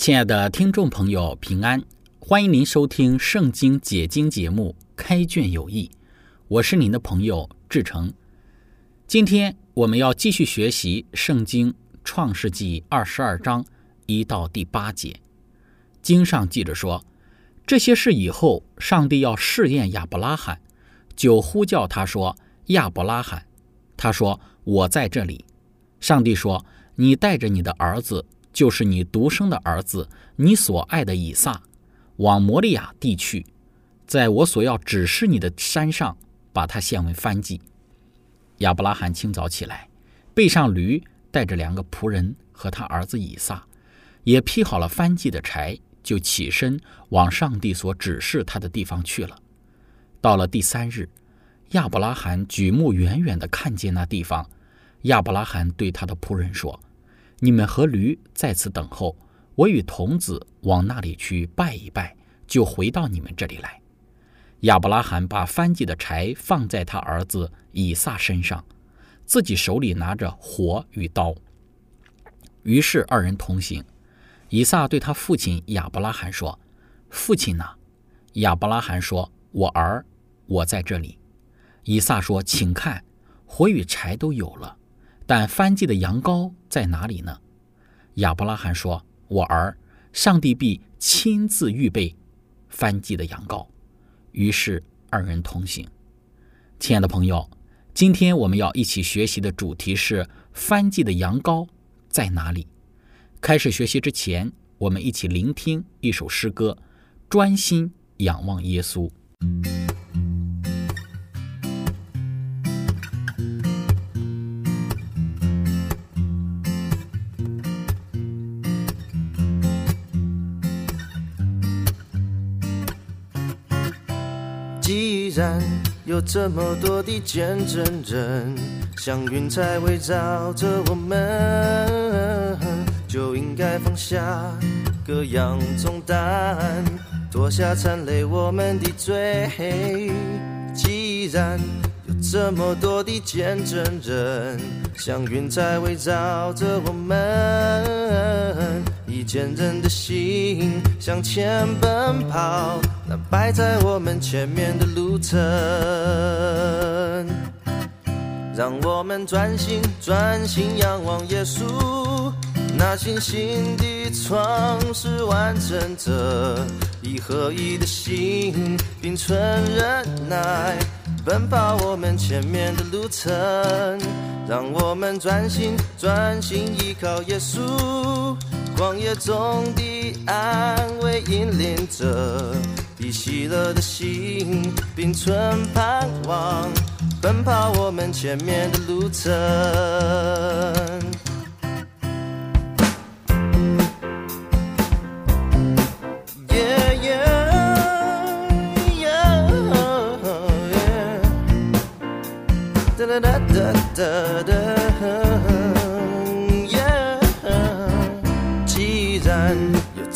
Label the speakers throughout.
Speaker 1: 亲爱的听众朋友，平安！欢迎您收听《圣经解经》节目《开卷有益》，我是您的朋友志成。今天我们要继续学习《圣经·创世纪》二十二章一到第八节。经上记着说，这些事以后，上帝要试验亚伯拉罕，就呼叫他说：“亚伯拉罕。”他说：“我在这里。”上帝说：“你带着你的儿子。”就是你独生的儿子，你所爱的以撒，往摩利亚地去，在我所要指示你的山上，把他献为燔祭。亚伯拉罕清早起来，背上驴，带着两个仆人和他儿子以撒，也劈好了燔祭的柴，就起身往上帝所指示他的地方去了。到了第三日，亚伯拉罕举目远远地看见那地方，亚伯拉罕对他的仆人说。你们和驴在此等候，我与童子往那里去拜一拜，就回到你们这里来。亚伯拉罕把翻祭的柴放在他儿子以撒身上，自己手里拿着火与刀。于是二人同行。以撒对他父亲亚伯拉罕说：“父亲呢？”亚伯拉罕说：“我儿，我在这里。”以撒说：“请看，火与柴都有了。”但翻祭的羊羔在哪里呢？亚伯拉罕说：“我儿，上帝必亲自预备翻祭的羊羔。”于是二人同行。亲爱的朋友，今天我们要一起学习的主题是翻祭的羊羔在哪里。开始学习之前，我们一起聆听一首诗歌，专心仰望耶稣。
Speaker 2: 有这么多的见证人，像云彩围绕着我们，就应该放下各样重担，脱下残累我们的罪。既然有这么多的见证人，像云彩围绕着我们。以坚韧的心向前奔跑，摆在我们前面的路程。让我们专心专心仰望耶稣，那信心的创始完成者，以合一的心并存忍耐，奔跑我们前面的路程。让我们专心专心依靠耶稣。旷野中的安慰引领着，以喜乐的心并存盼望，奔跑我们前面的路程。哒哒哒哒哒哒。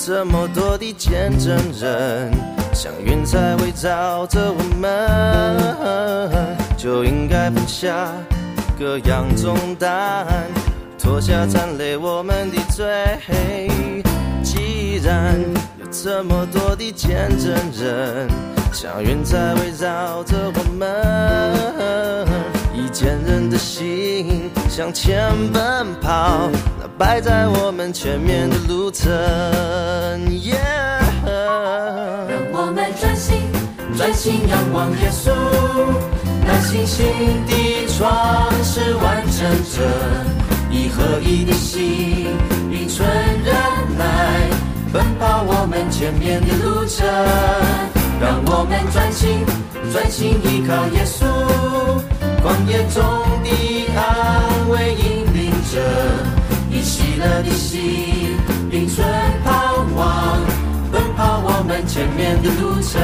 Speaker 2: 这么多的见证人，像云彩围绕着我们，就应该放下各样重担，脱下残累我们的罪。既然有这么多的见证人，像云彩围绕着我们，以坚韧的心向前奔跑。那摆在我们前面的路程，专。心仰望耶稣，那信心的创始完成者，以合一的心，并存忍耐，奔跑我们前面的路程。让我们专心，专心依靠耶稣，旷野中的安慰引领着，以喜乐的心，并存盼望，奔跑前面的路程。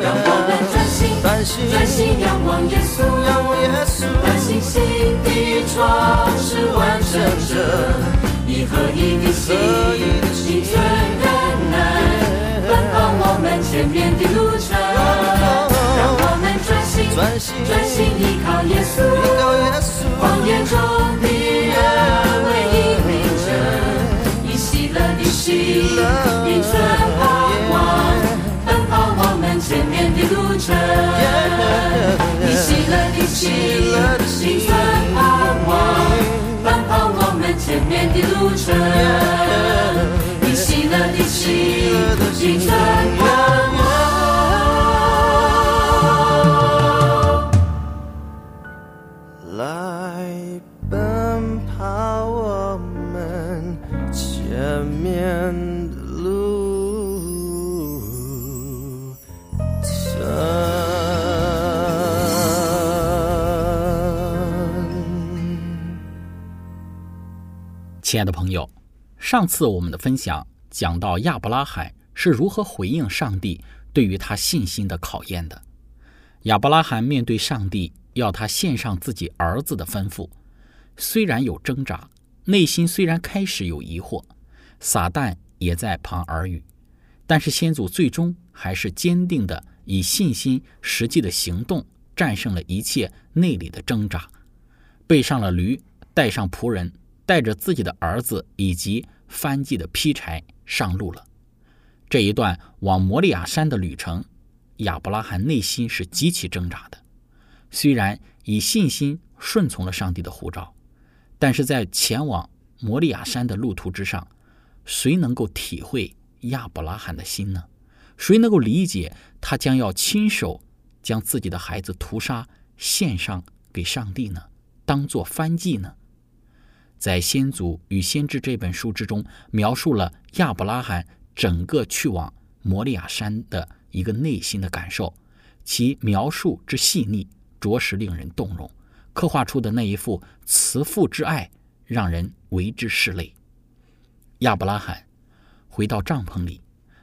Speaker 2: 让我们专心，专心。仰望耶稣，那信心的创始完成者，一合一的心，以存忍耐，奔跑我们前面的路程。让我们专心，专心。依靠耶稣，旷野中的安心，以存盼望，奔跑我们前面的路程。以喜乐的心，以存盼望，奔跑我们前面的路程。以喜乐的心，以存
Speaker 1: 亲爱的朋友，上次我们的分享讲到亚伯拉罕是如何回应上帝对于他信心的考验的。亚伯拉罕面对上帝要他献上自己儿子的吩咐，虽然有挣扎，内心虽然开始有疑惑，撒旦也在旁耳语，但是先祖最终还是坚定的以信心实际的行动战胜了一切内里的挣扎，背上了驴，带上仆人。带着自己的儿子以及翻祭的劈柴上路了。这一段往摩利亚山的旅程，亚伯拉罕内心是极其挣扎的。虽然以信心顺从了上帝的呼召，但是在前往摩利亚山的路途之上，谁能够体会亚伯拉罕的心呢？谁能够理解他将要亲手将自己的孩子屠杀献上给上帝呢？当做翻祭呢？在《先祖与先知》这本书之中，描述了亚伯拉罕整个去往摩利亚山的一个内心的感受，其描述之细腻，着实令人动容。刻画出的那一副慈父之爱，让人为之拭泪。亚伯拉罕回到帐篷里，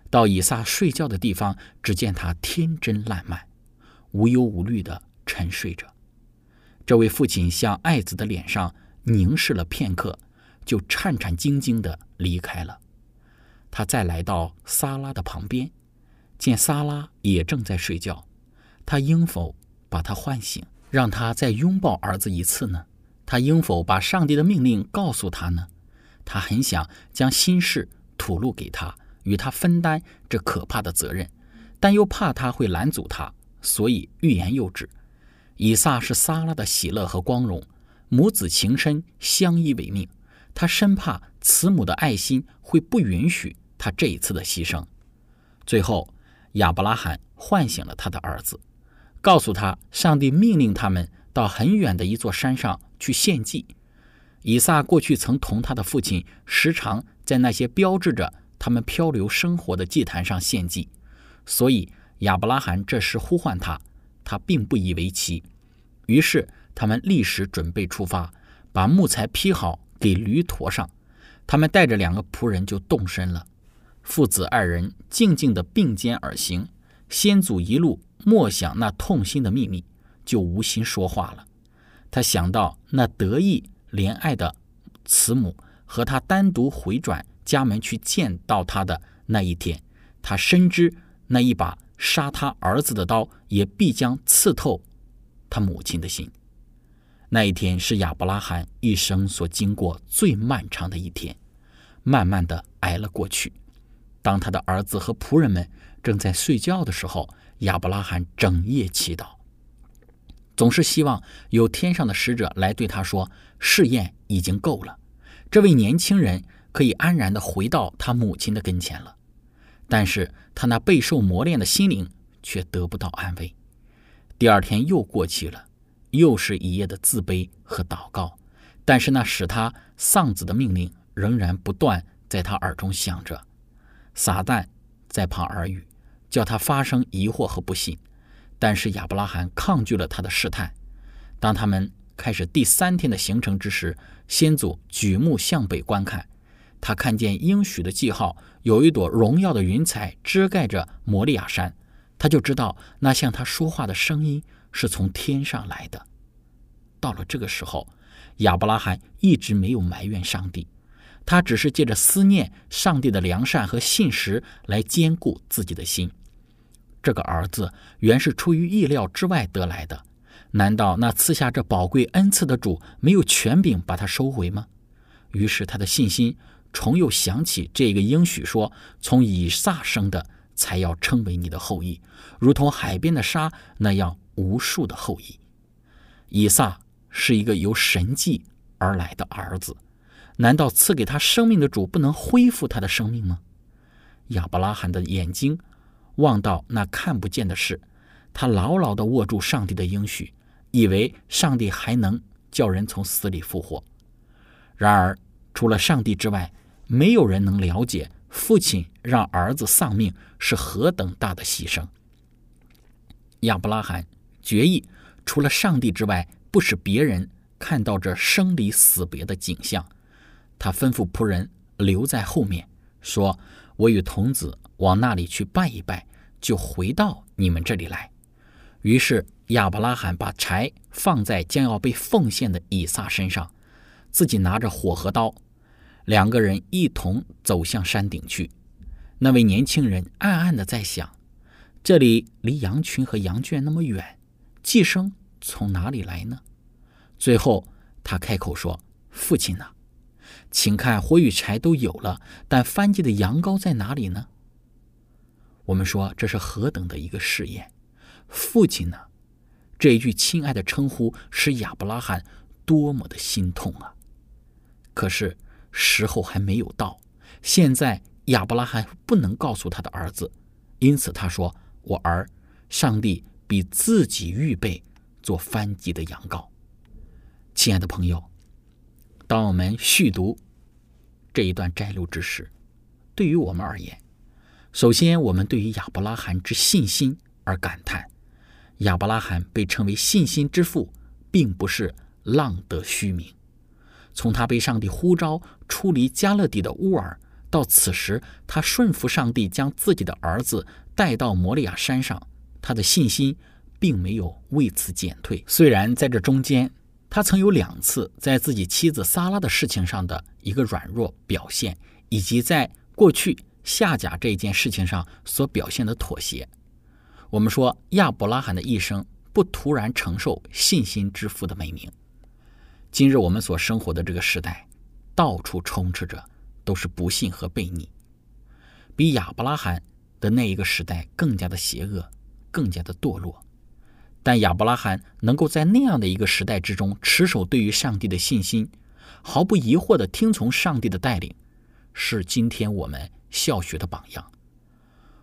Speaker 1: 到以撒睡觉的地方，只见他天真烂漫，无忧无虑地沉睡着。这位父亲向爱子的脸上。凝视了片刻，就颤颤兢兢地离开了。他再来到萨拉的旁边，见萨拉也正在睡觉，他应否把他唤醒，让他再拥抱儿子一次呢？他应否把上帝的命令告诉他呢？他很想将心事吐露给他，与他分担这可怕的责任，但又怕他会拦阻他，所以欲言又止。以撒是撒拉的喜乐和光荣。母子情深，相依为命。他深怕慈母的爱心会不允许他这一次的牺牲。最后，亚伯拉罕唤醒了他的儿子，告诉他上帝命令他们到很远的一座山上去献祭。以撒过去曾同他的父亲时常在那些标志着他们漂流生活的祭坛上献祭，所以亚伯拉罕这时呼唤他，他并不以为奇。于是。他们立时准备出发，把木材劈好，给驴驮上。他们带着两个仆人就动身了。父子二人静静地并肩而行。先祖一路默想那痛心的秘密，就无心说话了。他想到那得意怜爱的慈母和他单独回转家门去见到他的那一天，他深知那一把杀他儿子的刀也必将刺透他母亲的心。那一天是亚伯拉罕一生所经过最漫长的一天，慢慢的挨了过去。当他的儿子和仆人们正在睡觉的时候，亚伯拉罕整夜祈祷，总是希望有天上的使者来对他说：“试验已经够了，这位年轻人可以安然的回到他母亲的跟前了。”但是他那备受磨练的心灵却得不到安慰。第二天又过去了，又是一夜的自卑和祷告，但是那使他丧子的命令仍然不断在他耳中响着。撒旦在旁耳语，叫他发生疑惑和不信。但是亚伯拉罕抗拒了他的试探。当他们开始第三天的行程之时，先祖举目向北观看，他看见应许的记号，有一朵荣耀的云彩遮盖着摩利亚山，他就知道那向他说话的声音是从天上来的。到了这个时候，亚伯拉罕一直没有埋怨上帝，他只是借着思念上帝的良善和信实来兼顾自己的心。这个儿子原是出于意料之外得来的，难道那赐下这宝贵恩赐的主没有权柄把他收回吗？于是他的信心重又想起这个应许说：“从以撒生的才要称为你的后裔，如同海边的沙那样无数的后裔。”以撒是一个由神迹而来的儿子，难道赐给他生命的主不能恢复他的生命吗？亚伯拉罕的眼睛。望到那看不见的事，他牢牢地握住上帝的应许，以为上帝还能叫人从死里复活。然而，除了上帝之外，没有人能了解父亲让儿子丧命是何等大的牺牲。亚伯拉罕决意，除了上帝之外，不使别人看到这生离死别的景象。他吩咐仆人留在后面，说：“我与童子。”往那里去拜一拜，就回到你们这里来。于是亚伯拉罕把柴放在将要被奉献的以撒身上，自己拿着火和刀，两个人一同走向山顶去。那位年轻人暗暗的在想：这里离羊群和羊圈那么远，寄生从哪里来呢？最后他开口说：“父亲呐，请看火与柴都有了，但翻祭的羊羔在哪里呢？”我们说这是何等的一个试验！父亲呢？这一句亲爱的称呼使亚伯拉罕多么的心痛啊！可是时候还没有到，现在亚伯拉罕不能告诉他的儿子，因此他说：“我儿，上帝比自己预备做翻祭的羊羔。”亲爱的朋友，当我们续读这一段摘录之时，对于我们而言，首先，我们对于亚伯拉罕之信心而感叹。亚伯拉罕被称为信心之父，并不是浪得虚名。从他被上帝呼召出离加勒底的乌尔，到此时他顺服上帝将自己的儿子带到摩利亚山上，他的信心并没有为此减退。虽然在这中间，他曾有两次在自己妻子撒拉的事情上的一个软弱表现，以及在过去。下甲这件事情上所表现的妥协，我们说亚伯拉罕的一生不突然承受信心之父的美名。今日我们所生活的这个时代，到处充斥着都是不幸和悖逆，比亚伯拉罕的那一个时代更加的邪恶，更加的堕落。但亚伯拉罕能够在那样的一个时代之中持守对于上帝的信心，毫不疑惑地听从上帝的带领，是今天我们。孝学的榜样。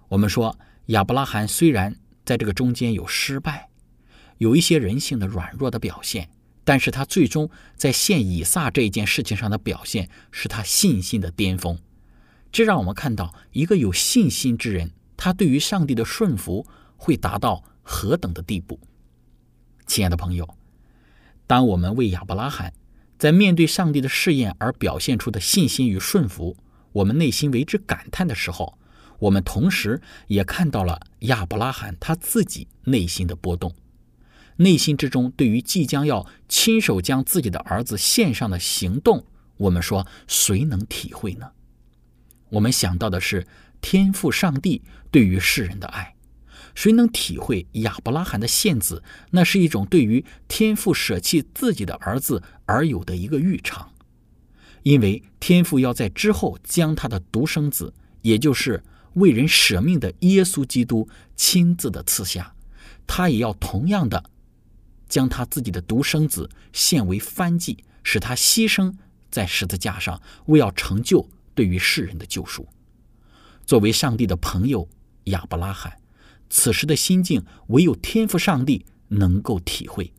Speaker 1: 我们说，亚伯拉罕虽然在这个中间有失败，有一些人性的软弱的表现，但是他最终在献以撒这一件事情上的表现，是他信心的巅峰。这让我们看到，一个有信心之人，他对于上帝的顺服会达到何等的地步。亲爱的朋友，当我们为亚伯拉罕在面对上帝的试验而表现出的信心与顺服，我们内心为之感叹的时候，我们同时也看到了亚伯拉罕他自己内心的波动，内心之中对于即将要亲手将自己的儿子献上的行动，我们说谁能体会呢？我们想到的是天父上帝对于世人的爱，谁能体会亚伯拉罕的献子？那是一种对于天父舍弃自己的儿子而有的一个预尝。因为天父要在之后将他的独生子，也就是为人舍命的耶稣基督亲自的赐下，他也要同样的将他自己的独生子献为翻祭，使他牺牲在十字架上，为要成就对于世人的救赎。作为上帝的朋友，亚伯拉罕此时的心境，唯有天赋上帝能够体会。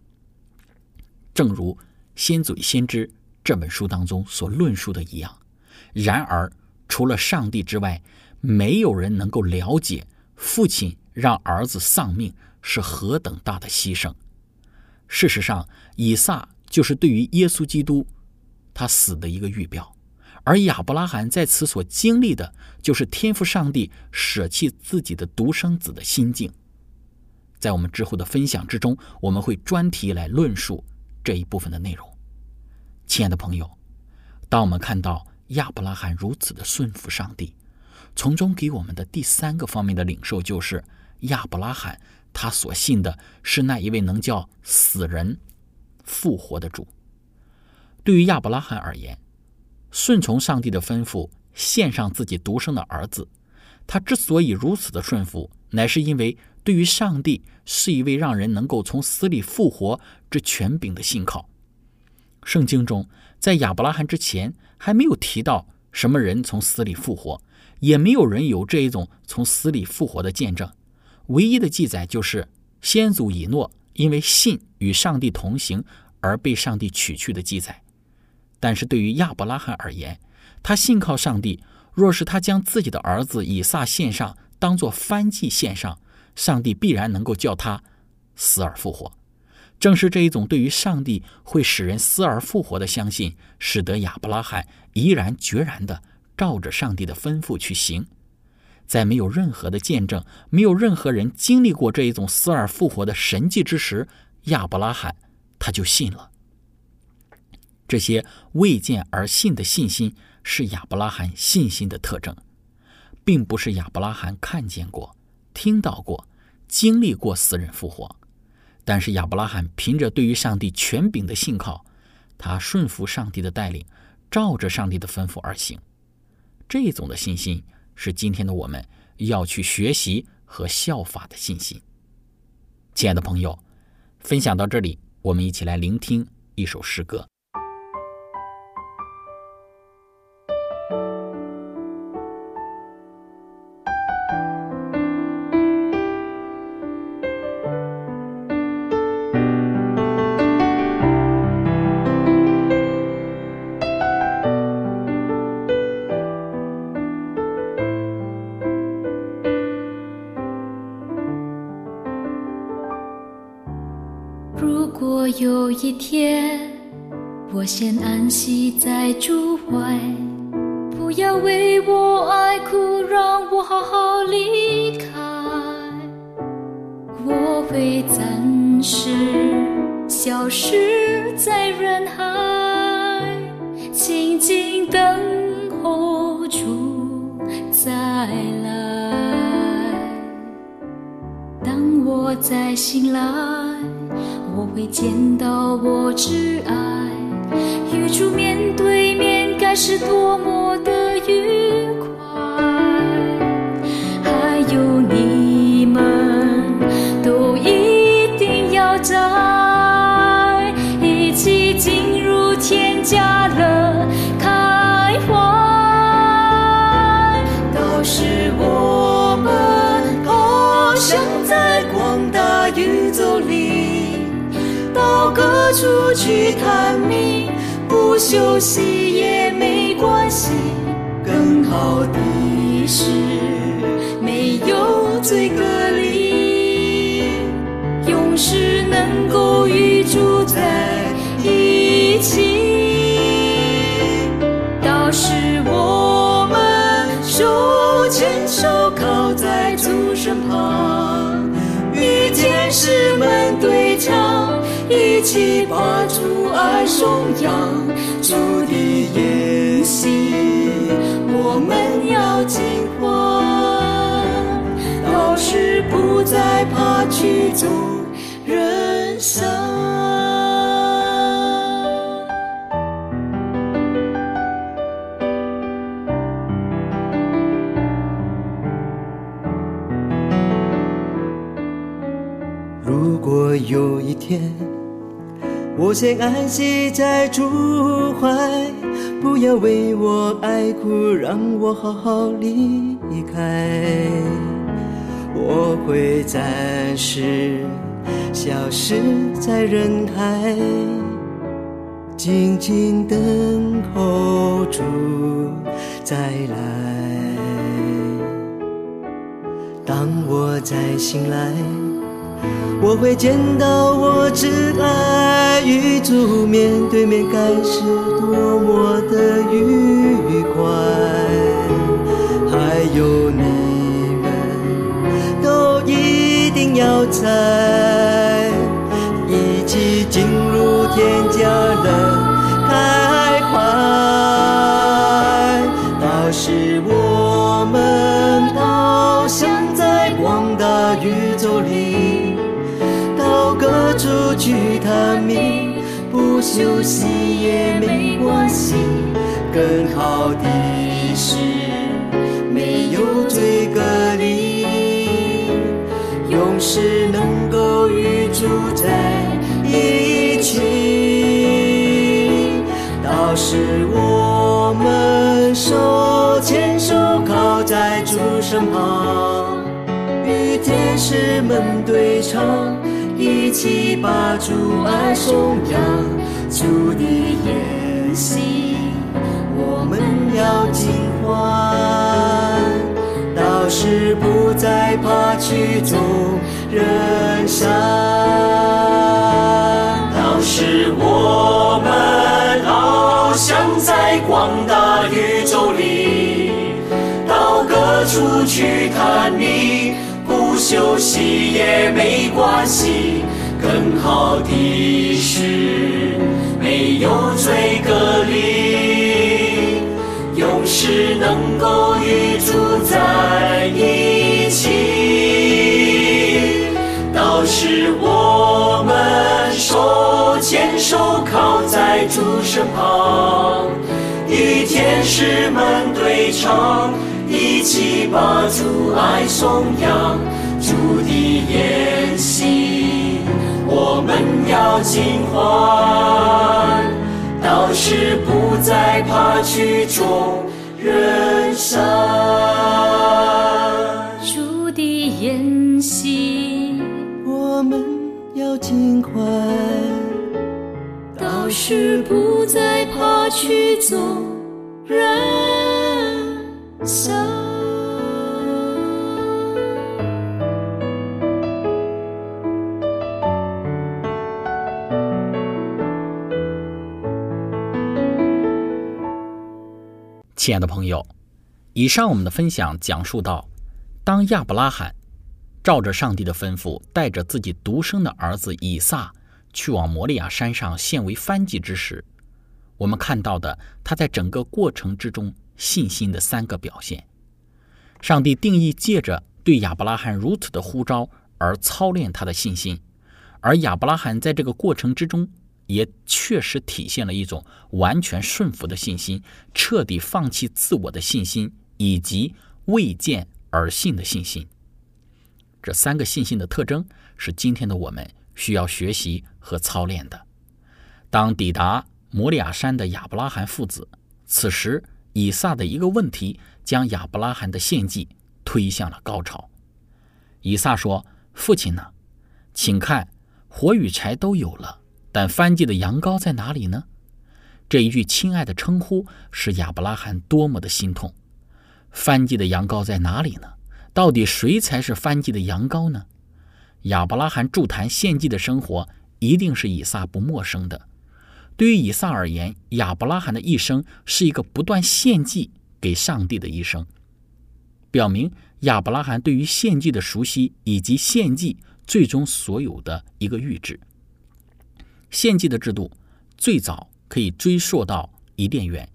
Speaker 1: 正如《先祖先知》这本书当中所论述的一样，然而除了上帝之外，没有人能够了解父亲让儿子丧命是何等大的牺牲。事实上，以撒就是对于耶稣基督他死的一个预表。而亚伯拉罕在此所经历的，就是天赋上帝舍弃自己的独生子的心境。在我们之后的分享之中，我们会专题来论述这一部分的内容。亲爱的朋友，当我们看到亚伯拉罕如此的顺服上帝，从中给我们的第三个方面的领受，就是亚伯拉罕他所信的是那一位能叫死人复活的主。对于亚伯拉罕而言，顺从上帝的吩咐，献上自己独生的儿子。他之所以如此的顺服，乃是因为对于上帝是一位让人能够从死里复活之权柄的信靠。圣经中在亚伯拉罕之前还没有提到什么人从死里复活，也没有人有这一种从死里复活的见证。唯一的记载就是先祖以诺因为信与上帝同行而被上帝取去的记载。但是对于亚伯拉罕而言，他信靠上帝。若是他将自己的儿子以撒献上，当作翻祭献上，上帝必然能够叫他死而复活。正是这一种对于上帝会使人死而复活的相信，使得亚伯拉罕毅然决然地照着上帝的吩咐去行。在没有任何的见证、没有任何人经历过这一种死而复活的神迹之时，亚伯拉罕他就信了。这些未见而信的信心是亚伯拉罕信心的特征，并不是亚伯拉罕看见过、听到过、经历过死人复活。但是亚伯拉罕凭着对于上帝权柄的信靠，他顺服上帝的带领，照着上帝的吩咐而行。这种的信心是今天的我们要去学习和效法的信心。亲爱的朋友，分享到这里，我们一起来聆听一首诗歌。
Speaker 3: 先安息在主怀，不要为我爱哭，让我好好离开。我会暂时消失在人海，静静等候主再来。当我再醒来。我会见到我挚爱，与主面对面，该是多么的愉快。还有你们都一定要在一起进入天家乐开怀。都是我们翱翔在广大宇宙里。到各处去探秘，不休息也没关系。更好的是没有罪隔离，永世能够与主在一起。到时我们手牵手靠在主身旁，与天使们对唱。一起把主爱颂扬，主的言行我们要尽欢，到时不再怕曲终人散。
Speaker 2: 有一天。我先安息在主怀，
Speaker 4: 不要为我爱哭，让我好好离开。我会暂时消失在人海，静静等候主再来。当我再醒来，我会见到我挚爱与主面对面，该是多么的愉快。还有你们都一定要在，一起进入天休息也没关系。更好的是没有罪隔离，永世能够与主在一起。到时我们手牵手靠在主身旁，与天使们对唱，一起把主爱颂扬。主的筵席，我们要尽欢。到时不再怕曲终人散。到时我们翱翔在广大宇宙里，到各处去探秘，不休息也没关系。更好的是有罪隔离，永世能够与主在一起。到时我们手牵手靠在主身旁，与天使们对唱，一起把主爱颂扬。主的筵席，我们要尽欢，到时不再怕曲终人散。
Speaker 3: 主的筵席，
Speaker 4: 我们要尽快，
Speaker 3: 到时不再怕曲终人散。
Speaker 1: 亲爱的朋友，以上我们的分享讲述到，当亚伯拉罕照着上帝的吩咐，带着自己独生的儿子以撒去往摩利亚山上献为燔祭之时，我们看到的他在整个过程之中信心的三个表现。上帝定义借着对亚伯拉罕如此的呼召而操练他的信心，而亚伯拉罕在这个过程之中。也确实体现了一种完全顺服的信心，彻底放弃自我的信心，以及未见而信的信心。这三个信心的特征是今天的我们需要学习和操练的。当抵达摩利亚山的亚伯拉罕父子，此时以撒的一个问题将亚伯拉罕的献祭推向了高潮。以撒说：“父亲呢？请看，火与柴都有了。”但翻祭的羊羔在哪里呢？这一句亲爱的称呼使亚伯拉罕多么的心痛。翻祭的羊羔在哪里呢？到底谁才是翻祭的羊羔呢？亚伯拉罕助坛献祭的生活一定是以撒不陌生的。对于以撒而言，亚伯拉罕的一生是一个不断献祭给上帝的一生，表明亚伯拉罕对于献祭的熟悉以及献祭最终所有的一个预知。献祭的制度最早可以追溯到伊甸园。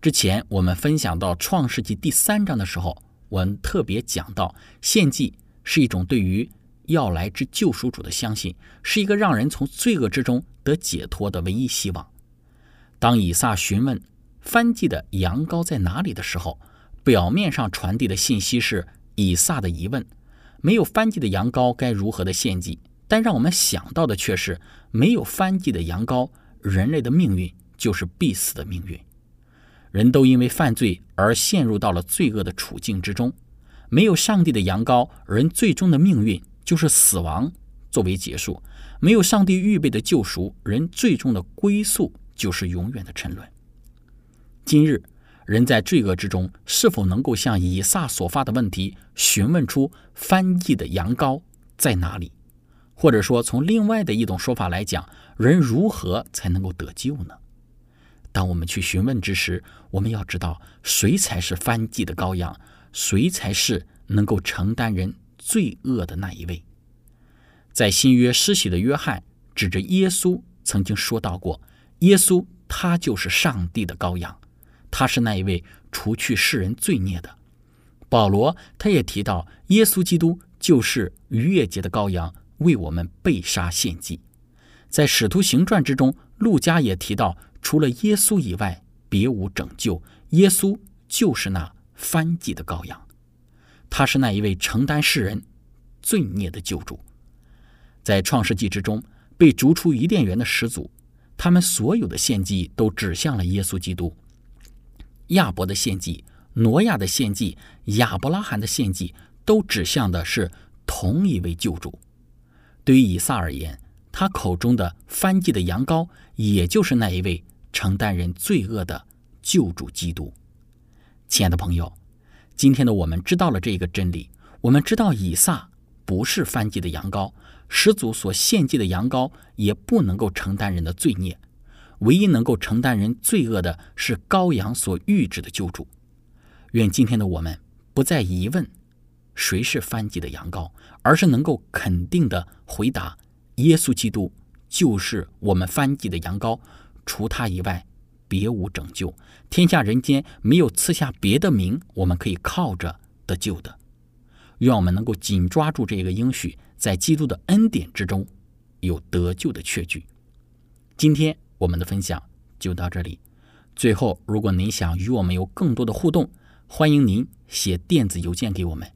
Speaker 1: 之前我们分享到创世纪第三章的时候，我们特别讲到，献祭是一种对于要来之救赎主的相信，是一个让人从罪恶之中得解脱的唯一希望。当以撒询问翻祭的羊羔在哪里的时候，表面上传递的信息是以撒的疑问：没有翻祭的羊羔该如何的献祭？但让我们想到的却是，没有翻祭的羊羔，人类的命运就是必死的命运。人都因为犯罪而陷入到了罪恶的处境之中。没有上帝的羊羔，人最终的命运就是死亡作为结束；没有上帝预备的救赎，人最终的归宿就是永远的沉沦。今日，人在罪恶之中，是否能够向以撒所发的问题询问出翻译的羊羔在哪里？或者说，从另外的一种说法来讲，人如何才能够得救呢？当我们去询问之时，我们要知道谁才是翻祭的羔羊，谁才是能够承担人罪恶的那一位。在新约施洗的约翰指着耶稣曾经说到过：“耶稣他就是上帝的羔羊，他是那一位除去世人罪孽的。”保罗他也提到，耶稣基督就是逾越节的羔羊。为我们被杀献祭，在《使徒行传》之中，路加也提到，除了耶稣以外，别无拯救。耶稣就是那翻祭的羔羊，他是那一位承担世人罪孽的救主。在创世纪之中，被逐出伊甸园的始祖，他们所有的献祭都指向了耶稣基督。亚伯的献祭、挪亚的献祭、亚伯拉罕的献祭，都指向的是同一位救主。对于以撒而言，他口中的翻祭的羊羔，也就是那一位承担人罪恶的救主基督。亲爱的朋友，今天的我们知道了这个真理，我们知道以撒不是翻祭的羊羔，始祖所献祭的羊羔也不能够承担人的罪孽，唯一能够承担人罪恶的是羔羊所预指的救主。愿今天的我们不再疑问。谁是翻祭的羊羔，而是能够肯定的回答：耶稣基督就是我们翻祭的羊羔，除他以外，别无拯救。天下人间没有赐下别的名，我们可以靠着得救的。愿我们能够紧抓住这个应许，在基督的恩典之中有得救的确据。今天我们的分享就到这里。最后，如果您想与我们有更多的互动，欢迎您写电子邮件给我们。